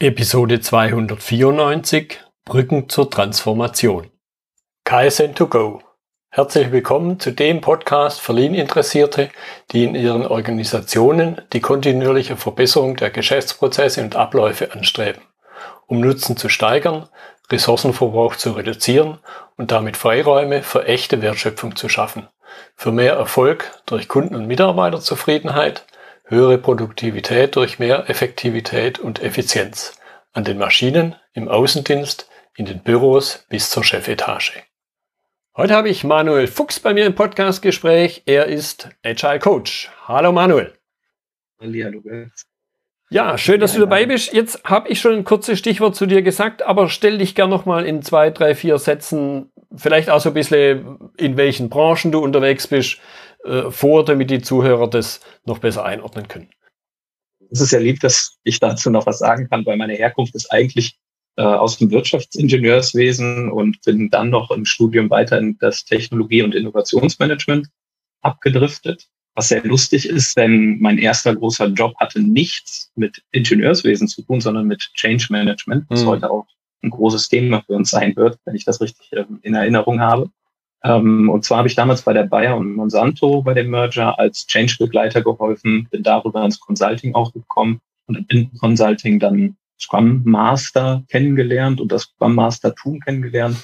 Episode 294 Brücken zur Transformation. KSN2Go. Herzlich willkommen zu dem Podcast für Lean-Interessierte, die in ihren Organisationen die kontinuierliche Verbesserung der Geschäftsprozesse und Abläufe anstreben, um Nutzen zu steigern, Ressourcenverbrauch zu reduzieren und damit Freiräume für echte Wertschöpfung zu schaffen, für mehr Erfolg durch Kunden- und Mitarbeiterzufriedenheit – höhere Produktivität durch mehr Effektivität und Effizienz an den Maschinen, im Außendienst, in den Büros bis zur Chefetage. Heute habe ich Manuel Fuchs bei mir im Podcastgespräch. Er ist Agile Coach. Hallo Manuel. Hallo. Ja, schön, dass du dabei bist. Jetzt habe ich schon ein kurzes Stichwort zu dir gesagt, aber stell dich gern nochmal in zwei, drei, vier Sätzen, vielleicht auch so ein bisschen, in welchen Branchen du unterwegs bist, äh, vor, damit die Zuhörer das noch besser einordnen können. Es ist ja lieb, dass ich dazu noch was sagen kann, weil meine Herkunft ist eigentlich äh, aus dem Wirtschaftsingenieurswesen und bin dann noch im Studium weiter in das Technologie- und Innovationsmanagement abgedriftet. Was sehr lustig ist, denn mein erster großer Job hatte nichts mit Ingenieurswesen zu tun, sondern mit Change Management, was mhm. heute auch ein großes Thema für uns sein wird, wenn ich das richtig äh, in Erinnerung habe. Ähm, und zwar habe ich damals bei der Bayer und Monsanto bei dem Merger als Change-Begleiter geholfen, bin darüber ins Consulting auch gekommen und im Consulting dann Scrum Master kennengelernt und das Scrum Master Tool kennengelernt.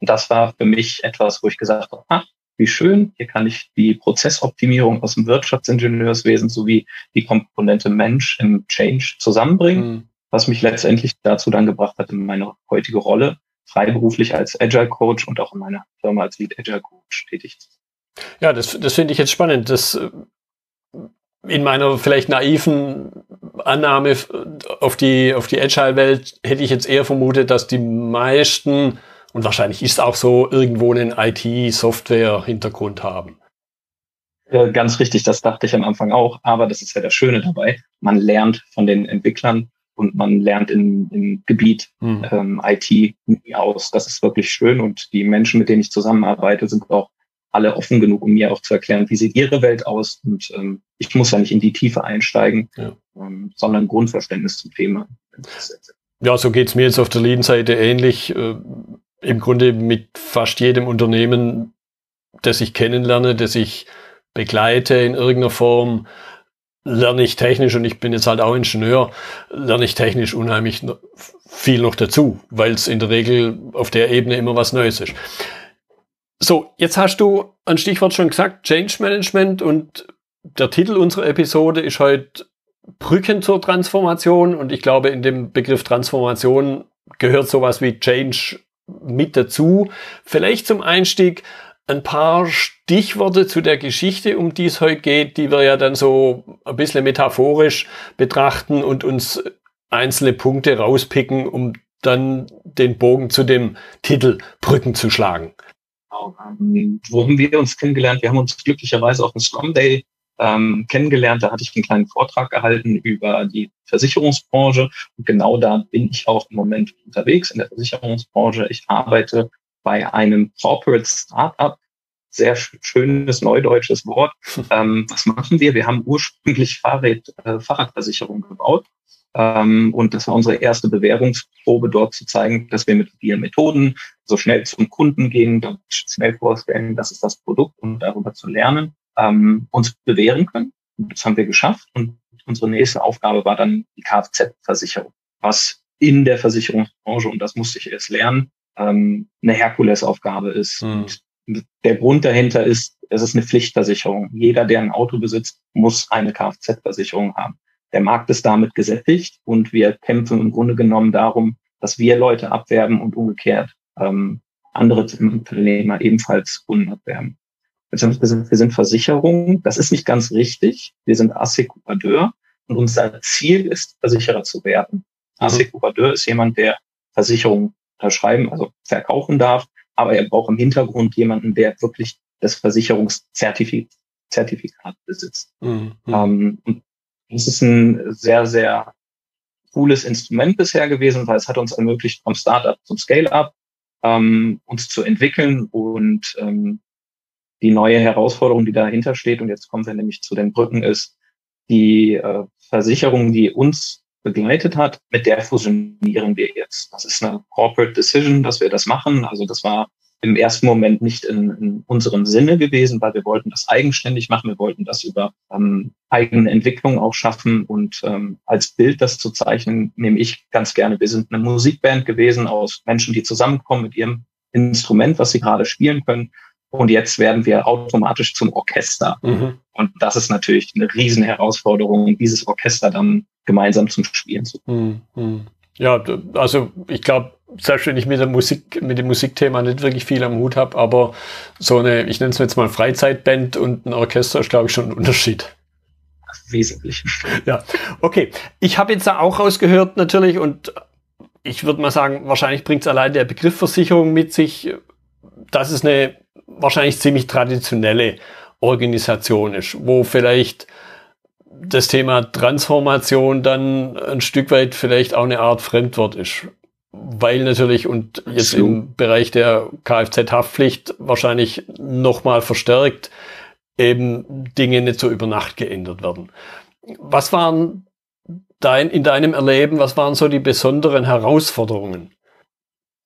Und das war für mich etwas, wo ich gesagt habe, ach, wie schön, hier kann ich die Prozessoptimierung aus dem Wirtschaftsingenieurswesen sowie die Komponente Mensch im Change zusammenbringen, mhm. was mich letztendlich dazu dann gebracht hat, in meine heutige Rolle freiberuflich als Agile Coach und auch in meiner Firma als Lead Agile Coach tätig. Ja, das, das finde ich jetzt spannend. Das äh, in meiner vielleicht naiven Annahme auf die, auf die Agile-Welt hätte ich jetzt eher vermutet, dass die meisten, und wahrscheinlich ist auch so, irgendwo einen IT-Software-Hintergrund haben. Ganz richtig, das dachte ich am Anfang auch, aber das ist ja das Schöne dabei. Man lernt von den Entwicklern und man lernt im, im Gebiet mhm. ähm, IT aus. Das ist wirklich schön und die Menschen, mit denen ich zusammenarbeite, sind auch alle offen genug, um mir auch zu erklären, wie sieht ihre Welt aus. Und ähm, ich muss ja nicht in die Tiefe einsteigen, ja. ähm, sondern Grundverständnis zum Thema. Ja, so geht's mir jetzt auf der Lean-Seite ähnlich. Äh, Im Grunde mit fast jedem Unternehmen, das ich kennenlerne, das ich begleite in irgendeiner Form, lerne ich technisch, und ich bin jetzt halt auch Ingenieur, lerne ich technisch unheimlich viel noch dazu, weil es in der Regel auf der Ebene immer was Neues ist. So, jetzt hast du ein Stichwort schon gesagt, Change Management und der Titel unserer Episode ist heute Brücken zur Transformation und ich glaube, in dem Begriff Transformation gehört sowas wie Change mit dazu. Vielleicht zum Einstieg, ein paar Stichworte zu der Geschichte, um die es heute geht, die wir ja dann so ein bisschen metaphorisch betrachten und uns einzelne Punkte rauspicken, um dann den Bogen zu dem Titel Brücken zu schlagen. Wo haben wir uns kennengelernt? Wir haben uns glücklicherweise auf dem Scrum Day ähm, kennengelernt. Da hatte ich einen kleinen Vortrag gehalten über die Versicherungsbranche. Und genau da bin ich auch im Moment unterwegs in der Versicherungsbranche. Ich arbeite bei einem Corporate Startup, sehr schönes neudeutsches Wort. Ähm, was machen wir? Wir haben ursprünglich Fahrrad, äh, Fahrradversicherung gebaut. Ähm, und das war unsere erste Bewährungsprobe, dort zu zeigen, dass wir mit vielen Methoden so schnell zum Kunden gehen, dort schnell vorstellen, das ist das Produkt und darüber zu lernen, ähm, uns bewähren können. Und das haben wir geschafft. Und unsere nächste Aufgabe war dann die Kfz-Versicherung, was in der Versicherungsbranche, und das musste ich erst lernen, ähm, eine Herkulesaufgabe ist. Mhm. Der Grund dahinter ist, es ist eine Pflichtversicherung. Jeder, der ein Auto besitzt, muss eine Kfz-Versicherung haben. Der Markt ist damit gesättigt und wir kämpfen im Grunde genommen darum, dass wir Leute abwerben und umgekehrt ähm, andere Unternehmer ebenfalls Kunden abwerben. Wir sind, wir sind Versicherung, das ist nicht ganz richtig. Wir sind Assekurateur und unser Ziel ist, Versicherer zu werden. Mhm. Assekurateur ist jemand, der Versicherungen unterschreiben, also verkaufen darf, aber er braucht im Hintergrund jemanden, der wirklich das Versicherungszertifikat besitzt. Mhm. Ähm, und das ist ein sehr, sehr cooles Instrument bisher gewesen, weil es hat uns ermöglicht, vom Startup zum Scale-up ähm, uns zu entwickeln und ähm, die neue Herausforderung, die dahinter steht, und jetzt kommen wir nämlich zu den Brücken, ist die äh, Versicherungen, die uns begleitet hat, mit der fusionieren wir jetzt. Das ist eine Corporate Decision, dass wir das machen. Also das war im ersten Moment nicht in, in unserem Sinne gewesen, weil wir wollten das eigenständig machen. Wir wollten das über ähm, eigene Entwicklung auch schaffen. Und ähm, als Bild das zu zeichnen, nehme ich ganz gerne. Wir sind eine Musikband gewesen aus Menschen, die zusammenkommen mit ihrem Instrument, was sie gerade spielen können. Und jetzt werden wir automatisch zum Orchester. Mhm. Und das ist natürlich eine riesen Herausforderung, dieses Orchester dann gemeinsam zum Spielen zu bringen. Mhm. Ja, also ich glaube, selbst wenn ich mit der Musik, mit dem Musikthema nicht wirklich viel am Hut habe, aber so eine, ich nenne es jetzt mal Freizeitband und ein Orchester ist, glaube ich, schon ein Unterschied. Wesentlich. Ja, okay. Ich habe jetzt da auch rausgehört natürlich und ich würde mal sagen, wahrscheinlich bringt es allein der Begriff Versicherung mit sich, dass es eine wahrscheinlich ziemlich traditionelle Organisation ist, wo vielleicht das Thema Transformation dann ein Stück weit vielleicht auch eine Art Fremdwort ist. Weil natürlich und jetzt so. im Bereich der Kfz-Haftpflicht wahrscheinlich nochmal verstärkt eben Dinge nicht so über Nacht geändert werden. Was waren dein, in deinem Erleben, was waren so die besonderen Herausforderungen?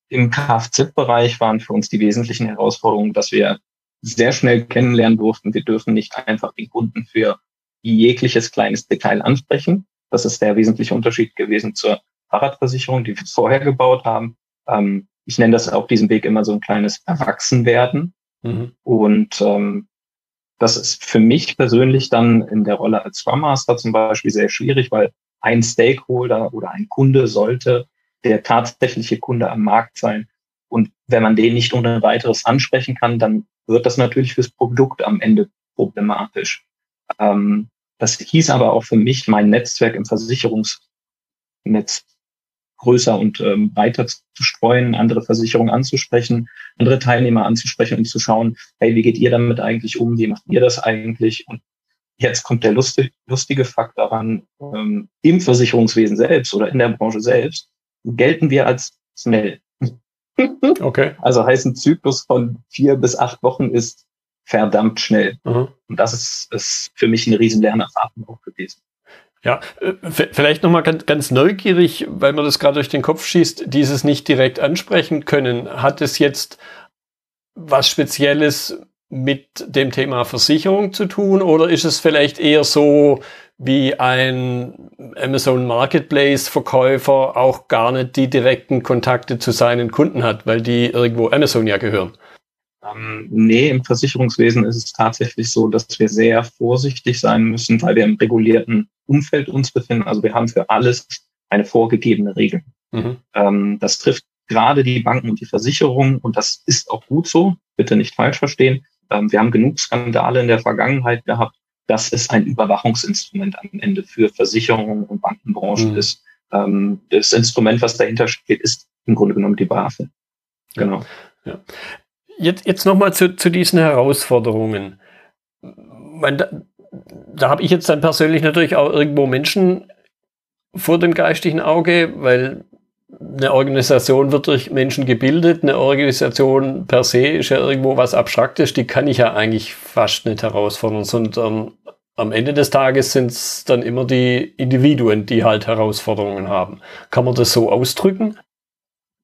Im Kfz-Bereich waren für uns die wesentlichen Herausforderungen, dass wir sehr schnell kennenlernen durften. Wir dürfen nicht einfach den Kunden für jegliches kleines Detail ansprechen. Das ist der wesentliche Unterschied gewesen zur Fahrradversicherung, die wir vorher gebaut haben. Ähm, ich nenne das auf diesem Weg immer so ein kleines Erwachsenwerden. Mhm. Und ähm, das ist für mich persönlich dann in der Rolle als Scrum Master zum Beispiel sehr schwierig, weil ein Stakeholder oder ein Kunde sollte der tatsächliche Kunde am Markt sein. Und wenn man den nicht ohne weiteres ansprechen kann, dann wird das natürlich fürs Produkt am Ende problematisch. Ähm, das hieß aber auch für mich, mein Netzwerk im Versicherungsnetz größer und ähm, weiter zu streuen, andere Versicherungen anzusprechen, andere Teilnehmer anzusprechen und zu schauen, hey, wie geht ihr damit eigentlich um? Wie macht ihr das eigentlich? Und jetzt kommt der lustige, lustige Fakt daran, ähm, im Versicherungswesen selbst oder in der Branche selbst gelten wir als schnell. Okay. Also heißt ein Zyklus von vier bis acht Wochen ist verdammt schnell. Mhm. Und das ist, ist für mich eine riesen Lernerfahrung auch gewesen. Ja, äh, vielleicht nochmal ganz, ganz neugierig, weil man das gerade durch den Kopf schießt, dieses nicht direkt ansprechen können. Hat es jetzt was Spezielles mit dem Thema Versicherung zu tun oder ist es vielleicht eher so wie ein Amazon Marketplace Verkäufer auch gar nicht die direkten Kontakte zu seinen Kunden hat, weil die irgendwo Amazon ja gehören? Ähm, nee, im Versicherungswesen ist es tatsächlich so, dass wir sehr vorsichtig sein müssen, weil wir im regulierten Umfeld uns befinden. Also wir haben für alles eine vorgegebene Regel. Mhm. Ähm, das trifft gerade die Banken und die Versicherungen und das ist auch gut so. Bitte nicht falsch verstehen. Ähm, wir haben genug Skandale in der Vergangenheit gehabt. Das ist ein Überwachungsinstrument am Ende für Versicherungen und Bankenbranchen mhm. ist. Ähm, das Instrument, was dahinter steht, ist im Grunde genommen die BaFin. Genau. Ja. Jetzt, jetzt nochmal zu, zu diesen Herausforderungen. Meine, da, da habe ich jetzt dann persönlich natürlich auch irgendwo Menschen vor dem geistigen Auge, weil eine Organisation wird durch Menschen gebildet. Eine Organisation per se ist ja irgendwo was Abstraktes, die kann ich ja eigentlich fast nicht herausfordern, sondern am Ende des Tages sind es dann immer die Individuen, die halt Herausforderungen haben. Kann man das so ausdrücken?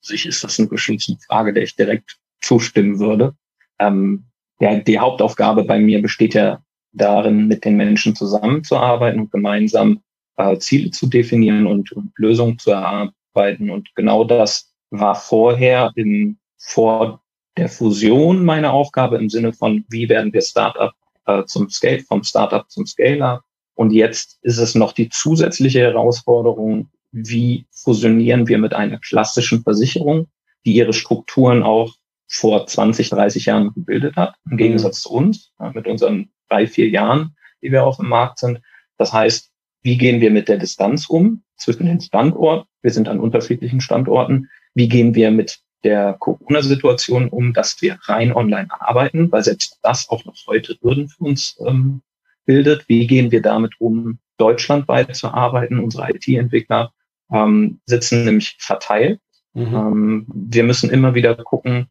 Sich ist das eine geschützte Frage, der ich direkt zustimmen würde. Ähm, ja, die Hauptaufgabe bei mir besteht ja darin, mit den Menschen zusammenzuarbeiten und gemeinsam äh, Ziele zu definieren und, und, Lösungen zu erarbeiten. Und genau das war vorher in, vor der Fusion meine Aufgabe im Sinne von, wie werden wir Startup äh, zum Scale, vom Startup zum Scaler. Und jetzt ist es noch die zusätzliche Herausforderung, wie fusionieren wir mit einer klassischen Versicherung, die ihre Strukturen auch vor 20, 30 Jahren gebildet hat, im Gegensatz zu uns, mit unseren drei, vier Jahren, die wir auf dem Markt sind. Das heißt, wie gehen wir mit der Distanz um zwischen den Standorten? Wir sind an unterschiedlichen Standorten. Wie gehen wir mit der Corona-Situation um, dass wir rein online arbeiten, weil selbst das auch noch heute Hürden für uns ähm, bildet. Wie gehen wir damit um, deutschlandweit zu arbeiten? Unsere IT-Entwickler ähm, sitzen nämlich verteilt. Mhm. Ähm, wir müssen immer wieder gucken,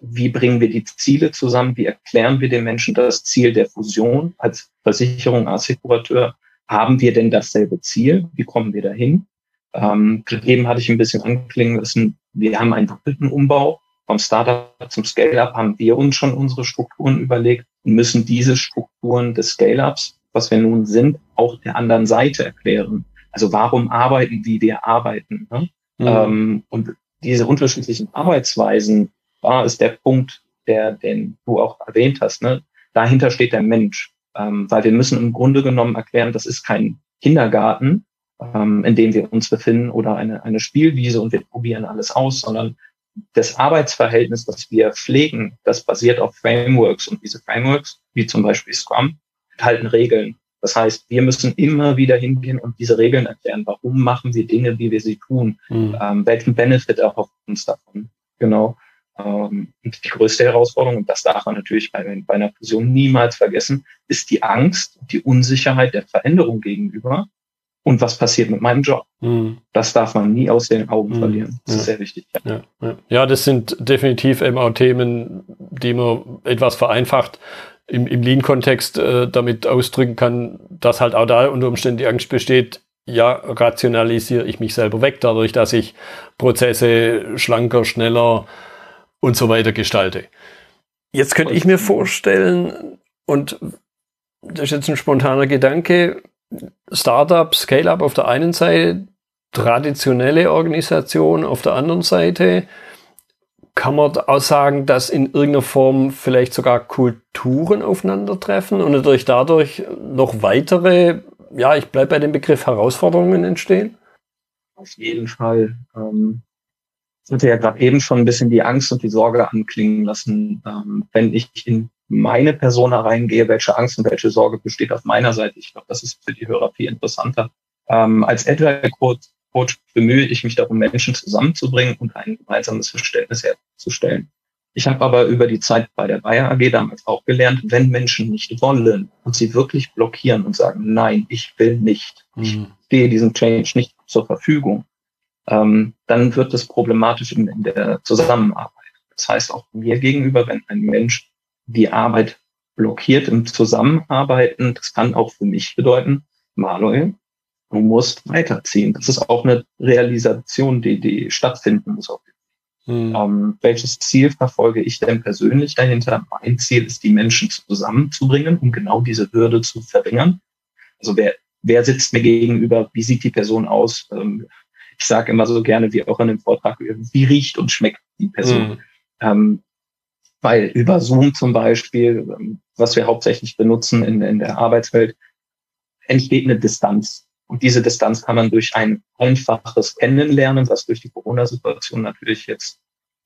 wie bringen wir die Ziele zusammen, wie erklären wir den Menschen das Ziel der Fusion als Versicherung, Assekurateur, haben wir denn dasselbe Ziel, wie kommen wir dahin? Ähm, eben hatte ich ein bisschen anklingen lassen, wir haben einen doppelten Umbau. Vom Startup zum Scale-Up haben wir uns schon unsere Strukturen überlegt und müssen diese Strukturen des Scale-Ups, was wir nun sind, auch der anderen Seite erklären. Also warum arbeiten, wie wir arbeiten. Ne? Mhm. Ähm, und diese unterschiedlichen Arbeitsweisen war ist der Punkt, der, den du auch erwähnt hast. Ne? Dahinter steht der Mensch, ähm, weil wir müssen im Grunde genommen erklären, das ist kein Kindergarten, ähm, in dem wir uns befinden oder eine, eine Spielwiese und wir probieren alles aus, sondern das Arbeitsverhältnis, das wir pflegen, das basiert auf Frameworks und diese Frameworks, wie zum Beispiel Scrum, enthalten Regeln. Das heißt, wir müssen immer wieder hingehen und diese Regeln erklären. Warum machen wir Dinge, wie wir sie tun? Mhm. Ähm, welchen Benefit erhofft uns davon? Genau. Ähm, und die größte Herausforderung, und das darf man natürlich bei, bei einer Fusion niemals vergessen, ist die Angst, die Unsicherheit der Veränderung gegenüber. Und was passiert mit meinem Job? Mhm. Das darf man nie aus den Augen mhm. verlieren. Das ja. ist sehr wichtig. Ja. Ja, ja. das sind definitiv eben auch Themen, die man etwas vereinfacht im, im Lean-Kontext äh, damit ausdrücken kann, dass halt auch da unter Umständen die Angst besteht, ja, rationalisiere ich mich selber weg, dadurch, dass ich Prozesse schlanker, schneller und so weiter gestalte. Jetzt könnte ich mir vorstellen, und das ist jetzt ein spontaner Gedanke, Startup, Scale-up auf der einen Seite, traditionelle Organisation auf der anderen Seite, kann man auch sagen, dass in irgendeiner Form vielleicht sogar Kulturen aufeinandertreffen und natürlich dadurch noch weitere, ja, ich bleibe bei dem Begriff Herausforderungen entstehen? Auf jeden Fall. Ähm, ich hatte ja gerade eben schon ein bisschen die Angst und die Sorge anklingen lassen, ähm, wenn ich in meine Person hereingehe, welche Angst und welche Sorge besteht auf meiner Seite. Ich glaube, das ist für die Hörer viel interessanter. Ähm, als Agile Coach Coach bemühe ich mich darum, Menschen zusammenzubringen und ein gemeinsames Verständnis herzustellen. Ich habe aber über die Zeit bei der Bayer AG damals auch gelernt, wenn Menschen nicht wollen und sie wirklich blockieren und sagen, nein, ich will nicht, mhm. ich stehe diesem Change nicht zur Verfügung, ähm, dann wird es problematisch in, in der Zusammenarbeit. Das heißt auch mir gegenüber, wenn ein Mensch die Arbeit blockiert im Zusammenarbeiten, das kann auch für mich bedeuten, Manuel, Du musst weiterziehen. Das ist auch eine Realisation, die, die stattfinden muss. Hm. Ähm, welches Ziel verfolge ich denn persönlich dahinter? Mein Ziel ist, die Menschen zusammenzubringen, um genau diese Hürde zu verringern. Also wer, wer sitzt mir gegenüber? Wie sieht die Person aus? Ähm, ich sage immer so gerne, wie auch in dem Vortrag, wie riecht und schmeckt die Person? Hm. Ähm, weil über Zoom zum Beispiel, ähm, was wir hauptsächlich benutzen in, in der Arbeitswelt, entsteht eine Distanz. Und diese Distanz kann man durch ein einfaches Kennenlernen, was durch die Corona-Situation natürlich jetzt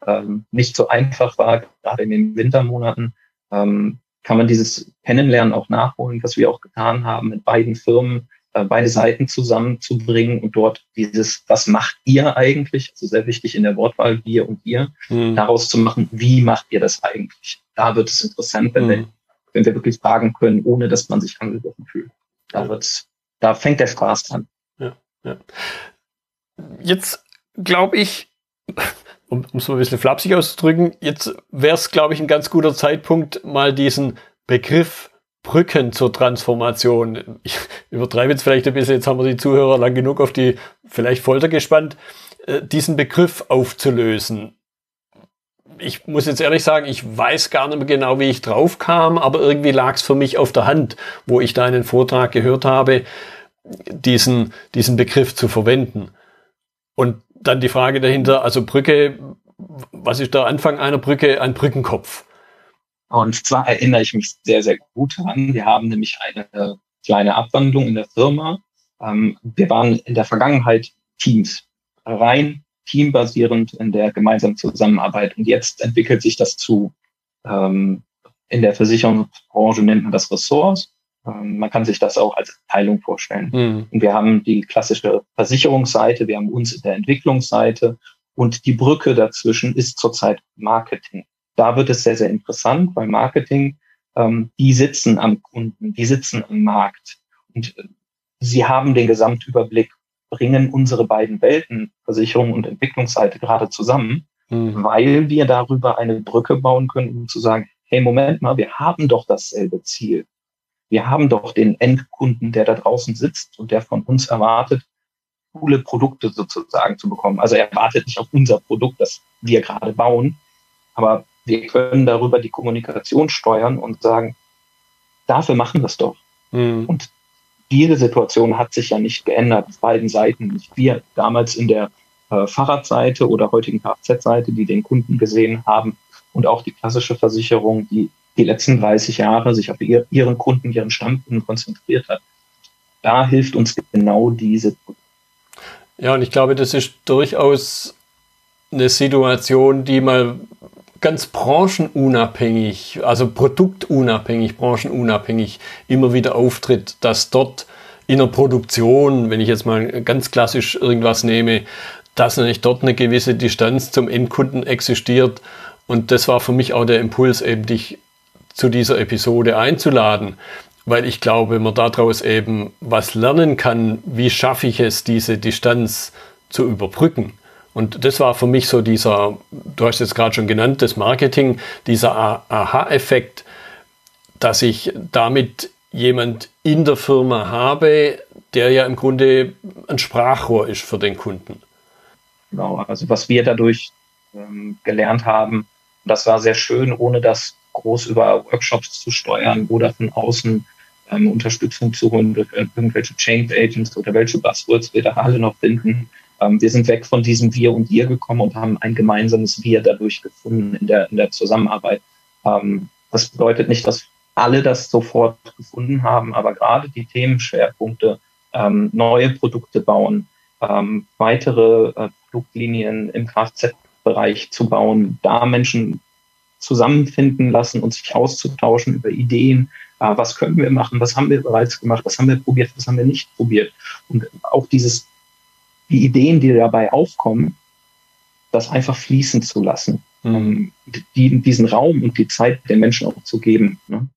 ähm, nicht so einfach war, gerade in den Wintermonaten, ähm, kann man dieses Kennenlernen auch nachholen, was wir auch getan haben, mit beiden Firmen beide Seiten zusammenzubringen und dort dieses, was macht ihr eigentlich, also sehr wichtig in der Wortwahl, wir und ihr, mhm. daraus zu machen, wie macht ihr das eigentlich? Da wird es interessant, wenn, mhm. wir, wenn wir wirklich fragen können, ohne dass man sich angegriffen fühlt. Da wird es da fängt der Spaß an. Ja, ja. Jetzt glaube ich, um es mal ein bisschen flapsig auszudrücken, jetzt wäre es, glaube ich, ein ganz guter Zeitpunkt, mal diesen Begriff Brücken zur Transformation. Ich übertreibe jetzt vielleicht ein bisschen, jetzt haben wir die Zuhörer lang genug auf die vielleicht Folter gespannt, äh, diesen Begriff aufzulösen. Ich muss jetzt ehrlich sagen, ich weiß gar nicht mehr genau, wie ich drauf kam, aber irgendwie lag es für mich auf der Hand, wo ich da einen Vortrag gehört habe diesen, diesen Begriff zu verwenden. Und dann die Frage dahinter, also Brücke, was ist der Anfang einer Brücke? Ein Brückenkopf. Und zwar erinnere ich mich sehr, sehr gut daran. Wir haben nämlich eine kleine Abwandlung in der Firma. Ähm, wir waren in der Vergangenheit Teams, rein teambasierend in der gemeinsamen Zusammenarbeit. Und jetzt entwickelt sich das zu, ähm, in der Versicherungsbranche nennt man das Ressorts. Ähm, man kann sich das auch als Teilung vorstellen. Mhm. Und wir haben die klassische Versicherungsseite, wir haben uns in der Entwicklungsseite und die Brücke dazwischen ist zurzeit Marketing. Da wird es sehr, sehr interessant, weil Marketing, ähm, die sitzen am Kunden, die sitzen am Markt und äh, sie haben den Gesamtüberblick, bringen unsere beiden Welten, Versicherung und Entwicklungsseite, gerade zusammen, mhm. weil wir darüber eine Brücke bauen können, um zu sagen, hey, Moment mal, wir haben doch dasselbe Ziel wir haben doch den Endkunden, der da draußen sitzt und der von uns erwartet, coole Produkte sozusagen zu bekommen. Also er wartet nicht auf unser Produkt, das wir gerade bauen, aber wir können darüber die Kommunikation steuern und sagen, dafür machen wir es doch. Mhm. Und diese Situation hat sich ja nicht geändert auf beiden Seiten. Nicht wir damals in der äh, Fahrradseite oder heutigen Kfz-Seite, die den Kunden gesehen haben und auch die klassische Versicherung, die die letzten 30 Jahre sich auf ihr, ihren Kunden, ihren Stammkunden konzentriert hat. Da hilft uns genau diese. Ja, und ich glaube, das ist durchaus eine Situation, die mal ganz branchenunabhängig, also produktunabhängig, branchenunabhängig immer wieder auftritt, dass dort in der Produktion, wenn ich jetzt mal ganz klassisch irgendwas nehme, dass nämlich dort eine gewisse Distanz zum Endkunden existiert. Und das war für mich auch der Impuls, eben dich zu dieser Episode einzuladen, weil ich glaube, man daraus eben was lernen kann, wie schaffe ich es, diese Distanz zu überbrücken. Und das war für mich so dieser, du hast es gerade schon genannt, das Marketing, dieser Aha-Effekt, dass ich damit jemand in der Firma habe, der ja im Grunde ein Sprachrohr ist für den Kunden. Genau, also was wir dadurch ähm, gelernt haben, das war sehr schön, ohne das groß über Workshops zu steuern oder von außen ähm, Unterstützung zu holen durch irgendwelche Change Agents oder welche Buzzwords wir da alle noch finden. Ähm, wir sind weg von diesem Wir und Ihr gekommen und haben ein gemeinsames Wir dadurch gefunden in der, in der Zusammenarbeit. Ähm, das bedeutet nicht, dass alle das sofort gefunden haben, aber gerade die Themenschwerpunkte, ähm, neue Produkte bauen, weitere äh, Produktlinien im Kfz-Bereich zu bauen, da Menschen zusammenfinden lassen und sich auszutauschen über Ideen, äh, was können wir machen, was haben wir bereits gemacht, was haben wir probiert, was haben wir nicht probiert. Und auch dieses die Ideen, die dabei aufkommen, das einfach fließen zu lassen. Mhm. Die, diesen Raum und die Zeit den Menschen auch zu geben. Ne?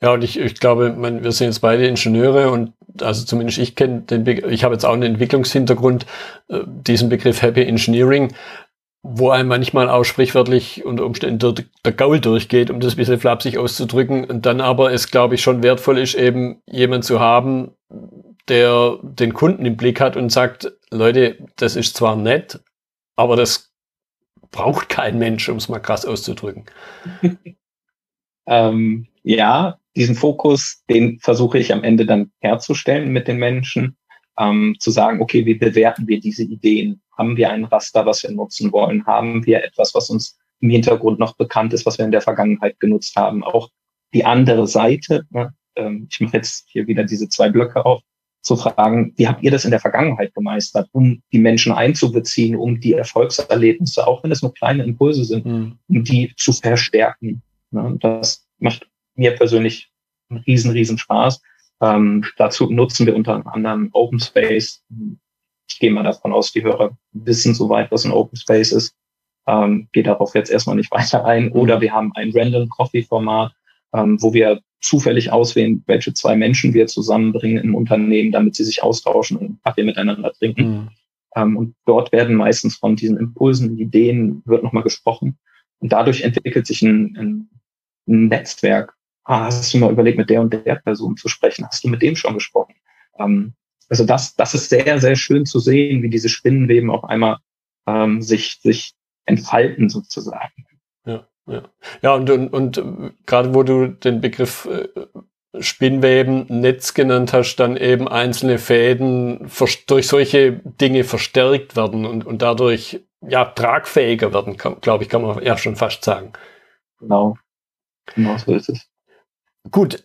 Ja, und ich, ich glaube, man, wir sind jetzt beide Ingenieure und also zumindest ich kenne den Begriff, ich habe jetzt auch einen Entwicklungshintergrund, äh, diesen Begriff Happy Engineering, wo einem manchmal auch sprichwörtlich unter Umständen der, der Gaul durchgeht, um das ein bisschen flapsig auszudrücken. Und dann aber es, glaube ich, schon wertvoll ist, eben jemand zu haben, der den Kunden im Blick hat und sagt, Leute, das ist zwar nett, aber das braucht kein Mensch, um es mal krass auszudrücken. ähm, ja, diesen Fokus, den versuche ich am Ende dann herzustellen mit den Menschen, ähm, zu sagen, okay, wie bewerten wir diese Ideen? Haben wir ein Raster, was wir nutzen wollen? Haben wir etwas, was uns im Hintergrund noch bekannt ist, was wir in der Vergangenheit genutzt haben? Auch die andere Seite, ne? ähm, ich mache jetzt hier wieder diese zwei Blöcke auf, zu fragen, wie habt ihr das in der Vergangenheit gemeistert, um die Menschen einzubeziehen, um die Erfolgserlebnisse, auch wenn es nur kleine Impulse sind, mhm. um die zu verstärken. Ja, das macht mir persönlich einen riesen, riesen Spaß. Ähm, dazu nutzen wir unter anderem Open Space. Ich gehe mal davon aus, die Hörer wissen soweit, was ein Open Space ist. Ähm, gehe darauf jetzt erstmal nicht weiter ein. Oder wir haben ein Random Coffee Format, ähm, wo wir zufällig auswählen, welche zwei Menschen wir zusammenbringen im Unternehmen, damit sie sich austauschen und Kaffee miteinander trinken. Mhm. Ähm, und dort werden meistens von diesen Impulsen, Ideen, wird nochmal gesprochen. Und dadurch entwickelt sich ein, ein, ein Netzwerk. Ah, hast du mal überlegt, mit der und der Person zu sprechen? Hast du mit dem schon gesprochen? Ähm, also das, das ist sehr, sehr schön zu sehen, wie diese Spinnenweben auf einmal ähm, sich, sich entfalten sozusagen. Ja. Ja, und, und, und gerade wo du den Begriff äh, Spinnweben, Netz genannt hast, dann eben einzelne Fäden durch solche Dinge verstärkt werden und, und dadurch ja tragfähiger werden, glaube ich, kann man ja schon fast sagen. Genau. Genau so ist es. Gut.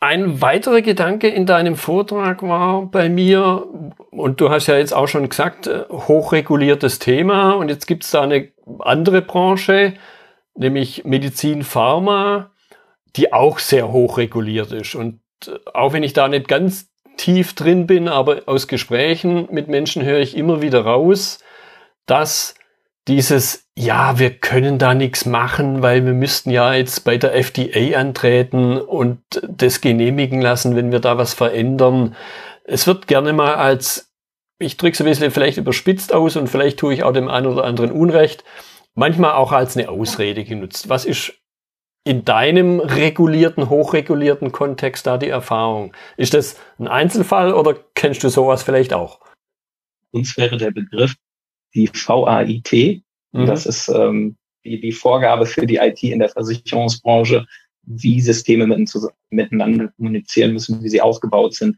Ein weiterer Gedanke in deinem Vortrag war bei mir, und du hast ja jetzt auch schon gesagt, äh, hochreguliertes Thema, und jetzt gibt es da eine andere Branche, nämlich Medizin Pharma, die auch sehr hoch reguliert ist. Und äh, auch wenn ich da nicht ganz tief drin bin, aber aus Gesprächen mit Menschen höre ich immer wieder raus, dass dieses, ja, wir können da nichts machen, weil wir müssten ja jetzt bei der FDA antreten und das genehmigen lassen, wenn wir da was verändern. Es wird gerne mal als, ich drücke es ein bisschen vielleicht überspitzt aus und vielleicht tue ich auch dem einen oder anderen Unrecht, manchmal auch als eine Ausrede genutzt. Was ist in deinem regulierten, hochregulierten Kontext da die Erfahrung? Ist das ein Einzelfall oder kennst du sowas vielleicht auch? uns wäre der Begriff die VAIT. Mhm. Das ist ähm, die, die Vorgabe für die IT in der Versicherungsbranche, wie Systeme miteinander kommunizieren müssen, wie sie aufgebaut sind.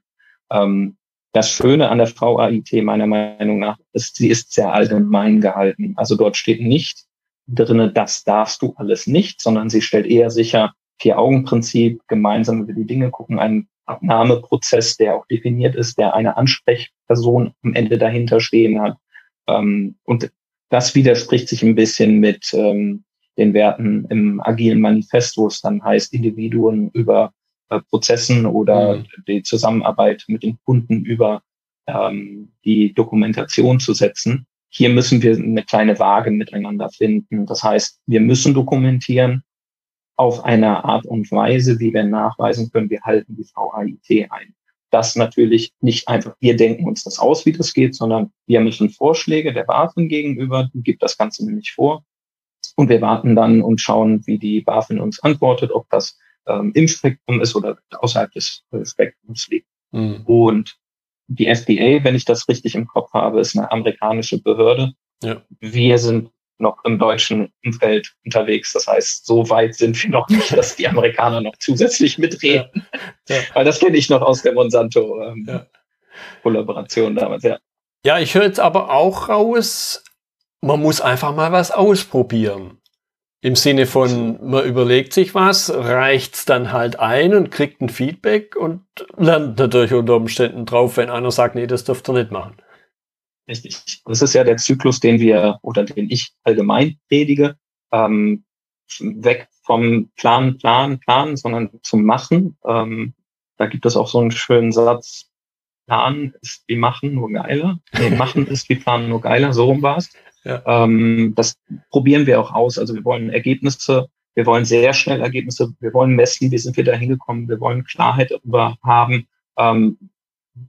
Ähm, das Schöne an der VAIT meiner Meinung nach ist, sie ist sehr allgemein gehalten. Also dort steht nicht drinne, das darfst du alles nicht, sondern sie stellt eher sicher, Vier-Augen-Prinzip, gemeinsam über die Dinge gucken, ein Abnahmeprozess, der auch definiert ist, der eine Ansprechperson am Ende dahinter stehen hat. Ähm, und das widerspricht sich ein bisschen mit ähm, den Werten im agilen Manifest, wo es dann heißt, Individuen über äh, Prozessen oder mhm. die Zusammenarbeit mit den Kunden über ähm, die Dokumentation zu setzen. Hier müssen wir eine kleine Waage miteinander finden. Das heißt, wir müssen dokumentieren auf eine Art und Weise, wie wir nachweisen können, wir halten die VAIT ein. Das natürlich nicht einfach, wir denken uns das aus, wie das geht, sondern wir müssen Vorschläge der BaFin gegenüber, die gibt das Ganze nämlich vor. Und wir warten dann und schauen, wie die BaFin uns antwortet, ob das ähm, im Spektrum ist oder außerhalb des äh, Spektrums liegt. Mhm. Und die FDA, wenn ich das richtig im Kopf habe, ist eine amerikanische Behörde. Ja. Wir sind noch im deutschen Umfeld unterwegs. Das heißt, so weit sind wir noch nicht, dass die Amerikaner noch zusätzlich mitreden. Ja. Ja. Weil das kenne ich noch aus der Monsanto-Kollaboration ähm, damals, ja. Ja, ich höre jetzt aber auch raus, man muss einfach mal was ausprobieren. Im Sinne von, man überlegt sich was, reicht's dann halt ein und kriegt ein Feedback und lernt natürlich unter Umständen drauf, wenn einer sagt, nee, das dürft ihr nicht machen. Richtig. Das ist ja der Zyklus, den wir oder den ich allgemein predige. Ähm, weg vom Plan, Plan, Plan, sondern zum Machen. Ähm, da gibt es auch so einen schönen Satz. Plan ist wie Machen, nur geiler. Nee, Machen ist wie Planen, nur geiler. So rum war es. Ja. Ähm, das probieren wir auch aus. Also wir wollen Ergebnisse, wir wollen sehr schnell Ergebnisse, wir wollen messen, wie sind wir da hingekommen, wir wollen Klarheit darüber haben, ähm,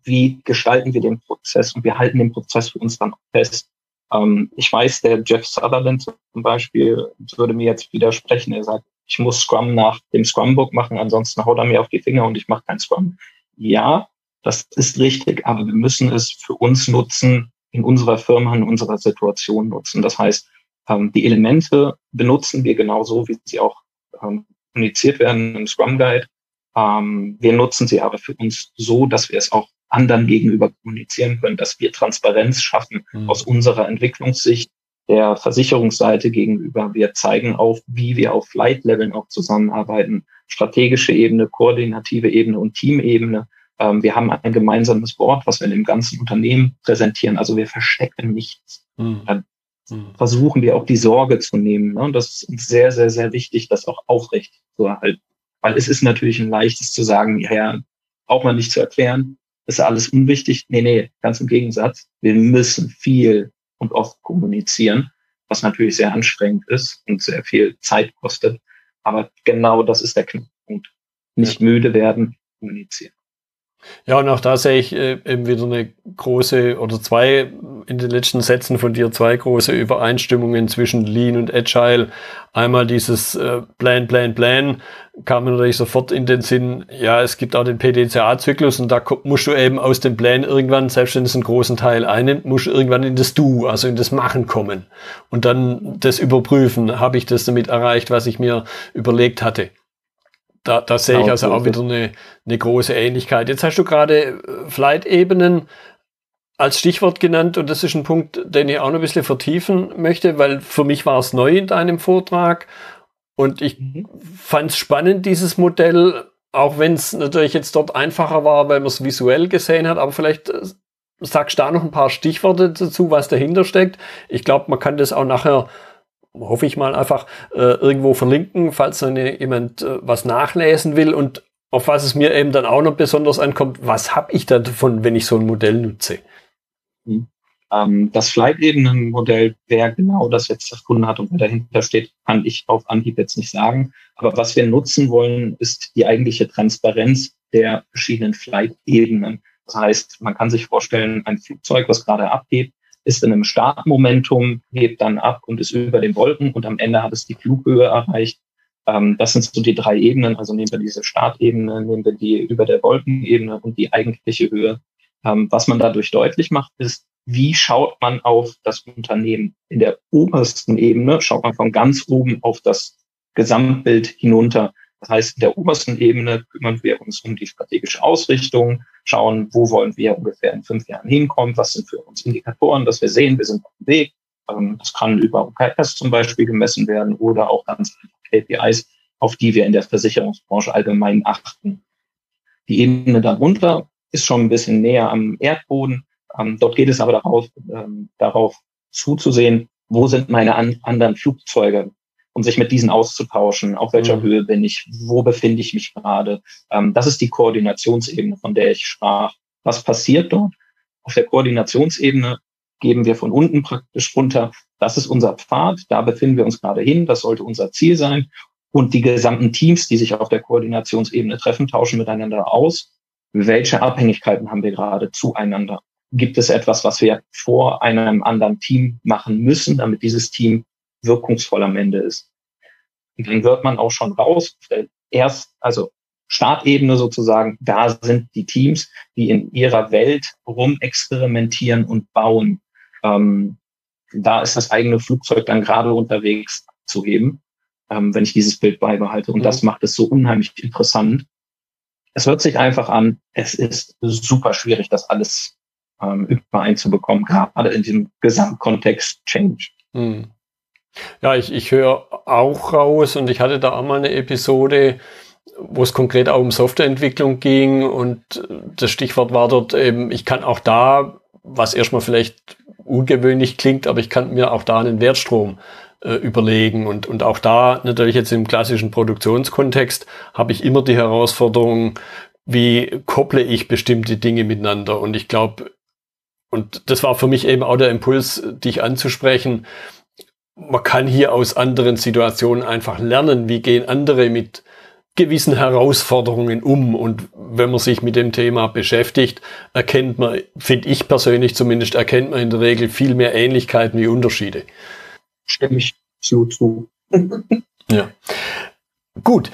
wie gestalten wir den Prozess und wir halten den Prozess für uns dann fest. Ähm, ich weiß, der Jeff Sutherland zum Beispiel würde mir jetzt widersprechen. Er sagt, ich muss Scrum nach dem Scrum-Book machen, ansonsten haut er mir auf die Finger und ich mache kein Scrum. Ja, das ist richtig, aber wir müssen es für uns nutzen, in unserer Firma, in unserer Situation nutzen. Das heißt, ähm, die Elemente benutzen wir genauso, wie sie auch ähm, kommuniziert werden im Scrum Guide. Ähm, wir nutzen sie aber für uns so, dass wir es auch anderen gegenüber kommunizieren können, dass wir Transparenz schaffen mhm. aus unserer Entwicklungssicht der Versicherungsseite gegenüber. Wir zeigen auf, wie wir auf Flight-Leveln auch zusammenarbeiten, strategische Ebene, koordinative Ebene und Teamebene. Ähm, wir haben ein gemeinsames Board, was wir dem ganzen Unternehmen präsentieren. Also wir verstecken nichts. Mhm. Dann mhm. versuchen wir auch die Sorge zu nehmen. Ne? Und das ist uns sehr, sehr, sehr wichtig, das auch aufrecht zu erhalten. Weil es ist natürlich ein leichtes zu sagen, ja, auch mal nicht zu erklären, ist alles unwichtig. Nee, nee, ganz im Gegensatz. Wir müssen viel und oft kommunizieren, was natürlich sehr anstrengend ist und sehr viel Zeit kostet. Aber genau das ist der Knackpunkt. Nicht müde werden, kommunizieren. Ja, und auch da sehe ich äh, eben wieder eine große oder zwei in den letzten Sätzen von dir zwei große Übereinstimmungen zwischen Lean und Agile. Einmal dieses äh, Plan, Plan, Plan kam mir natürlich sofort in den Sinn, ja, es gibt auch den PDCA-Zyklus und da musst du eben aus dem Plan irgendwann, selbst wenn es einen großen Teil einnimmt, musst du irgendwann in das Du, also in das Machen kommen und dann das überprüfen, habe ich das damit erreicht, was ich mir überlegt hatte. Da, da sehe ich also auch wieder eine, eine große Ähnlichkeit. Jetzt hast du gerade äh, Flight-Ebenen als Stichwort genannt und das ist ein Punkt, den ich auch noch ein bisschen vertiefen möchte, weil für mich war es neu in deinem Vortrag und ich mhm. fand es spannend, dieses Modell, auch wenn es natürlich jetzt dort einfacher war, weil man es visuell gesehen hat, aber vielleicht äh, sagst du da noch ein paar Stichworte dazu, was dahinter steckt. Ich glaube, man kann das auch nachher hoffe ich mal, einfach äh, irgendwo verlinken, falls eine, jemand äh, was nachlesen will und auf was es mir eben dann auch noch besonders ankommt, was habe ich da davon, wenn ich so ein Modell nutze? Mhm. Das Flight-Ebenen-Modell, wer genau das jetzt erfunden hat und wer dahinter steht, kann ich auf Anhieb jetzt nicht sagen. Aber was wir nutzen wollen, ist die eigentliche Transparenz der verschiedenen Flight-Ebenen. Das heißt, man kann sich vorstellen, ein Flugzeug, was gerade abhebt, ist in einem Startmomentum, hebt dann ab und ist über den Wolken und am Ende hat es die Flughöhe erreicht. Ähm, das sind so die drei Ebenen. Also nehmen wir diese Startebene, nehmen wir die über der Wolkenebene und die eigentliche Höhe. Ähm, was man dadurch deutlich macht, ist, wie schaut man auf das Unternehmen? In der obersten Ebene schaut man von ganz oben auf das Gesamtbild hinunter. Das heißt, in der obersten Ebene kümmern wir uns um die strategische Ausrichtung, schauen, wo wollen wir ungefähr in fünf Jahren hinkommen, was sind für uns Indikatoren, dass wir sehen, wir sind auf dem Weg. Ähm, das kann über OKS zum Beispiel gemessen werden oder auch ganz KPIs, auf die wir in der Versicherungsbranche allgemein achten. Die Ebene darunter ist schon ein bisschen näher am Erdboden. Ähm, dort geht es aber darauf, ähm, darauf zuzusehen, wo sind meine an, anderen Flugzeuge, um sich mit diesen auszutauschen, auf welcher mhm. Höhe bin ich, wo befinde ich mich gerade. Ähm, das ist die Koordinationsebene, von der ich sprach. Was passiert dort? Auf der Koordinationsebene geben wir von unten praktisch runter. Das ist unser Pfad, da befinden wir uns gerade hin, das sollte unser Ziel sein. Und die gesamten Teams, die sich auf der Koordinationsebene treffen, tauschen miteinander aus. Welche Abhängigkeiten haben wir gerade zueinander? Gibt es etwas, was wir vor einem anderen Team machen müssen, damit dieses Team wirkungsvoll am Ende ist? Und dann wird man auch schon raus, erst, also Startebene sozusagen, da sind die Teams, die in ihrer Welt rumexperimentieren und bauen. Ähm, da ist das eigene Flugzeug dann gerade unterwegs zu heben, ähm, wenn ich dieses Bild beibehalte. Und mhm. das macht es so unheimlich interessant. Es hört sich einfach an, es ist super schwierig, das alles ähm, übereinzubekommen, gerade in diesem Gesamtkontext Change. Mhm. Ja, ich, ich höre auch raus und ich hatte da auch mal eine Episode, wo es konkret auch um Softwareentwicklung ging und das Stichwort war dort eben, ich kann auch da, was erstmal vielleicht ungewöhnlich klingt, aber ich kann mir auch da einen Wertstrom äh, überlegen und, und auch da natürlich jetzt im klassischen Produktionskontext habe ich immer die Herausforderung, wie kopple ich bestimmte Dinge miteinander? Und ich glaube, und das war für mich eben auch der Impuls, dich anzusprechen, man kann hier aus anderen Situationen einfach lernen, wie gehen andere mit gewissen Herausforderungen um. Und wenn man sich mit dem Thema beschäftigt, erkennt man, finde ich persönlich zumindest, erkennt man in der Regel viel mehr Ähnlichkeiten wie Unterschiede. Stimme ich zu. zu. ja. Gut.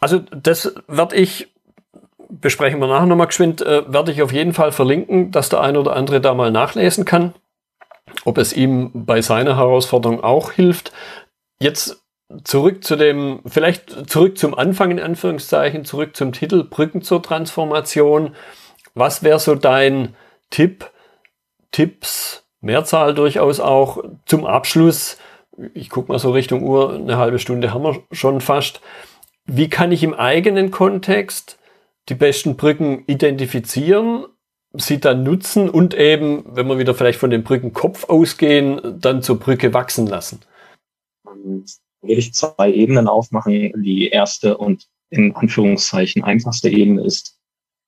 Also das werde ich, besprechen wir nachher nochmal geschwind, äh, werde ich auf jeden Fall verlinken, dass der eine oder andere da mal nachlesen kann, ob es ihm bei seiner Herausforderung auch hilft. Jetzt zurück zu dem, vielleicht zurück zum Anfang in Anführungszeichen, zurück zum Titel Brücken zur Transformation. Was wäre so dein Tipp, Tipps, Mehrzahl durchaus auch zum Abschluss? Ich gucke mal so Richtung Uhr, eine halbe Stunde haben wir schon fast. Wie kann ich im eigenen Kontext die besten Brücken identifizieren, sie dann nutzen und eben, wenn wir wieder vielleicht von dem Brückenkopf ausgehen, dann zur Brücke wachsen lassen? will ich zwei Ebenen aufmachen. Die erste und in Anführungszeichen einfachste Ebene ist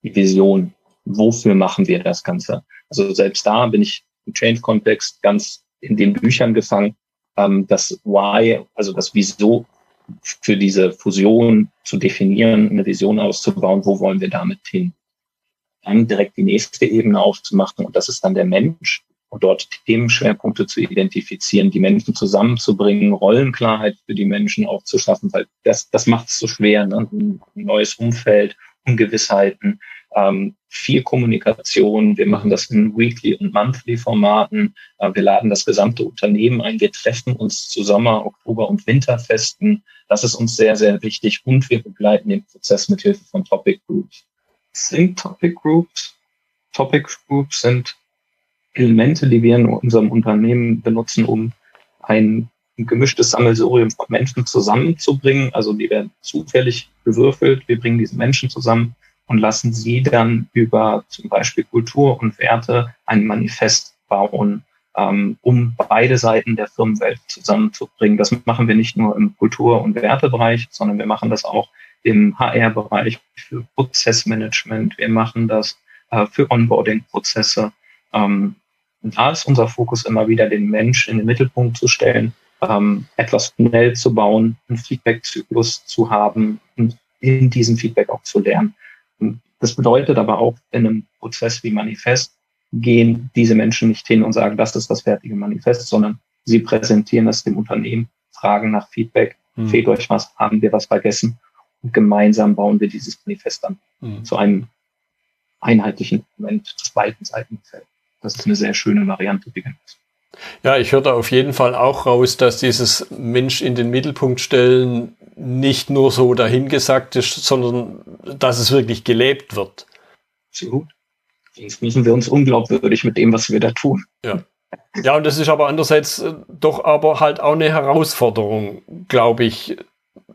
die Vision. Wofür machen wir das Ganze? Also selbst da bin ich im Change-Kontext ganz in den Büchern gefangen. Ähm, das Why, also das Wieso für diese Fusion zu definieren, eine Vision auszubauen, wo wollen wir damit hin? Dann direkt die nächste Ebene aufzumachen und das ist dann der Mensch und dort Themenschwerpunkte zu identifizieren, die Menschen zusammenzubringen, Rollenklarheit für die Menschen auch zu schaffen, weil das, das macht es so schwer. Ne? Ein neues Umfeld, Ungewissheiten, ähm, viel Kommunikation. Wir machen das in Weekly- und Monthly-Formaten. Äh, wir laden das gesamte Unternehmen ein. Wir treffen uns zu Sommer-, Oktober- und Winterfesten. Das ist uns sehr, sehr wichtig. Und wir begleiten den Prozess mit Hilfe von Topic Groups. Sind Topic Groups? Topic Groups sind Elemente, die wir in unserem Unternehmen benutzen, um ein gemischtes Sammelsurium von Menschen zusammenzubringen. Also die werden zufällig gewürfelt. Wir bringen diese Menschen zusammen und lassen sie dann über zum Beispiel Kultur und Werte ein Manifest bauen, ähm, um beide Seiten der Firmenwelt zusammenzubringen. Das machen wir nicht nur im Kultur- und Wertebereich, sondern wir machen das auch im HR-Bereich für Prozessmanagement. Wir machen das äh, für Onboarding-Prozesse. Ähm, da ist unser Fokus immer wieder, den Mensch in den Mittelpunkt zu stellen, ähm, etwas schnell zu bauen, einen Feedback-Zyklus zu haben und in diesem Feedback auch zu lernen. Und das bedeutet aber auch in einem Prozess wie Manifest gehen diese Menschen nicht hin und sagen, das ist das fertige Manifest, sondern sie präsentieren es dem Unternehmen, fragen nach Feedback, mhm. fehlt euch was, haben wir was vergessen und gemeinsam bauen wir dieses Manifest dann mhm. zu einem einheitlichen Moment, das beiden Seiten gefällt. das ist eine sehr schöne Variante. Ja, ich höre da auf jeden Fall auch raus, dass dieses Mensch in den Mittelpunkt stellen nicht nur so dahingesagt ist, sondern dass es wirklich gelebt wird. Absolut. Sonst müssen wir uns unglaubwürdig mit dem, was wir da tun. Ja. Ja, und das ist aber andererseits doch aber halt auch eine Herausforderung, glaube ich.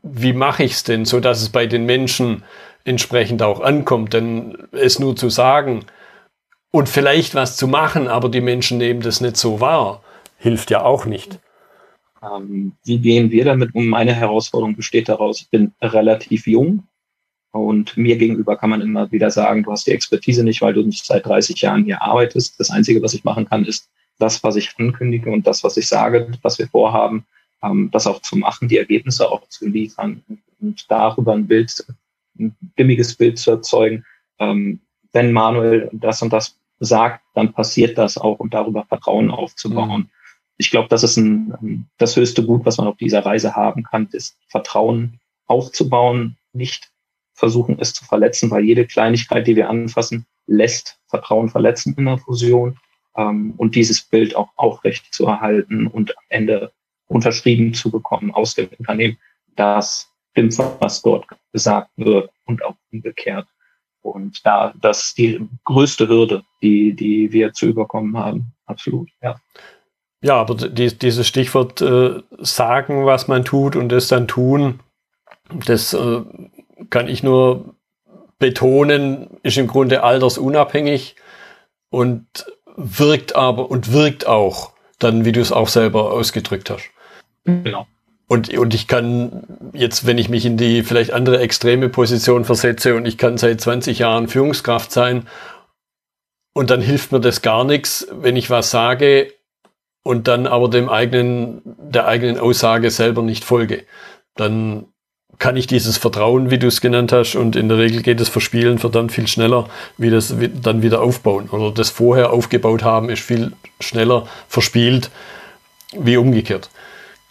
Wie mache ich es denn, so dass es bei den Menschen entsprechend auch ankommt? Denn es nur zu sagen, und vielleicht was zu machen, aber die Menschen nehmen das nicht so wahr, hilft ja auch nicht. Ähm, wie gehen wir damit um? Meine Herausforderung besteht daraus, ich bin relativ jung und mir gegenüber kann man immer wieder sagen, du hast die Expertise nicht, weil du nicht seit 30 Jahren hier arbeitest. Das Einzige, was ich machen kann, ist das, was ich ankündige und das, was ich sage, was wir vorhaben, ähm, das auch zu machen, die Ergebnisse auch zu liefern und darüber ein Bild, ein stimmiges Bild zu erzeugen. Ähm, wenn Manuel das und das sagt, dann passiert das auch, um darüber Vertrauen aufzubauen. Mhm. Ich glaube, das ist ein, das höchste Gut, was man auf dieser Reise haben kann, ist Vertrauen aufzubauen, nicht versuchen, es zu verletzen, weil jede Kleinigkeit, die wir anfassen, lässt Vertrauen verletzen in der Fusion ähm, und dieses Bild auch aufrecht zu erhalten und am Ende unterschrieben zu bekommen aus dem Unternehmen, dass stimmt, was dort gesagt wird und auch umgekehrt. Und da, das ist die größte Hürde, die, die wir zu überkommen haben. Absolut, ja. Ja, aber die, dieses Stichwort äh, sagen, was man tut und es dann tun, das äh, kann ich nur betonen, ist im Grunde altersunabhängig und wirkt aber und wirkt auch dann, wie du es auch selber ausgedrückt hast. Genau. Und, und ich kann jetzt, wenn ich mich in die vielleicht andere extreme Position versetze und ich kann seit 20 Jahren Führungskraft sein und dann hilft mir das gar nichts, wenn ich was sage und dann aber dem eigenen, der eigenen Aussage selber nicht folge. Dann kann ich dieses Vertrauen, wie du es genannt hast, und in der Regel geht das Verspielen verdammt viel schneller, wie das dann wieder aufbauen. Oder das vorher aufgebaut haben, ist viel schneller verspielt, wie umgekehrt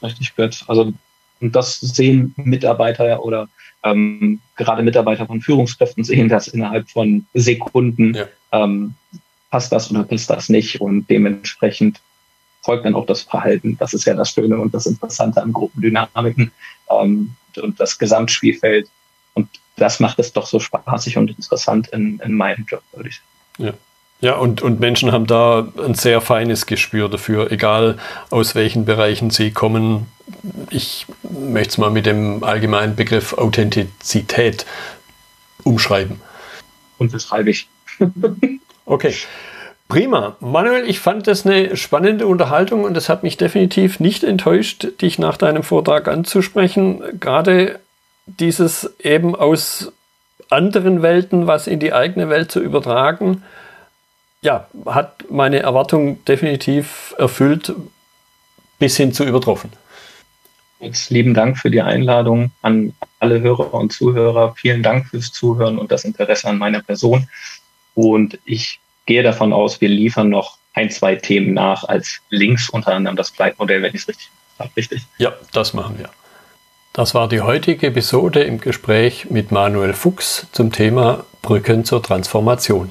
richtig gut. Also und das sehen Mitarbeiter oder ähm, gerade Mitarbeiter von Führungskräften sehen das innerhalb von Sekunden. Ja. Ähm, passt das oder passt das nicht? Und dementsprechend folgt dann auch das Verhalten. Das ist ja das Schöne und das Interessante an Gruppendynamiken ähm, und das Gesamtspielfeld. Und das macht es doch so spaßig und interessant in, in meinem Job, würde ich sagen. Ja. Ja, und, und Menschen haben da ein sehr feines Gespür dafür, egal aus welchen Bereichen sie kommen. Ich möchte es mal mit dem allgemeinen Begriff Authentizität umschreiben. Und das schreibe ich. okay. Prima. Manuel, ich fand das eine spannende Unterhaltung und es hat mich definitiv nicht enttäuscht, dich nach deinem Vortrag anzusprechen. Gerade dieses eben aus anderen Welten was in die eigene Welt zu übertragen ja, hat meine Erwartung definitiv erfüllt, bis hin zu übertroffen. Jetzt lieben Dank für die Einladung an alle Hörer und Zuhörer. Vielen Dank fürs Zuhören und das Interesse an meiner Person. Und ich gehe davon aus, wir liefern noch ein, zwei Themen nach als Links, unter anderem das Gleitmodell, wenn ich es richtig habe. Richtig? Ja, das machen wir. Das war die heutige Episode im Gespräch mit Manuel Fuchs zum Thema Brücken zur Transformation.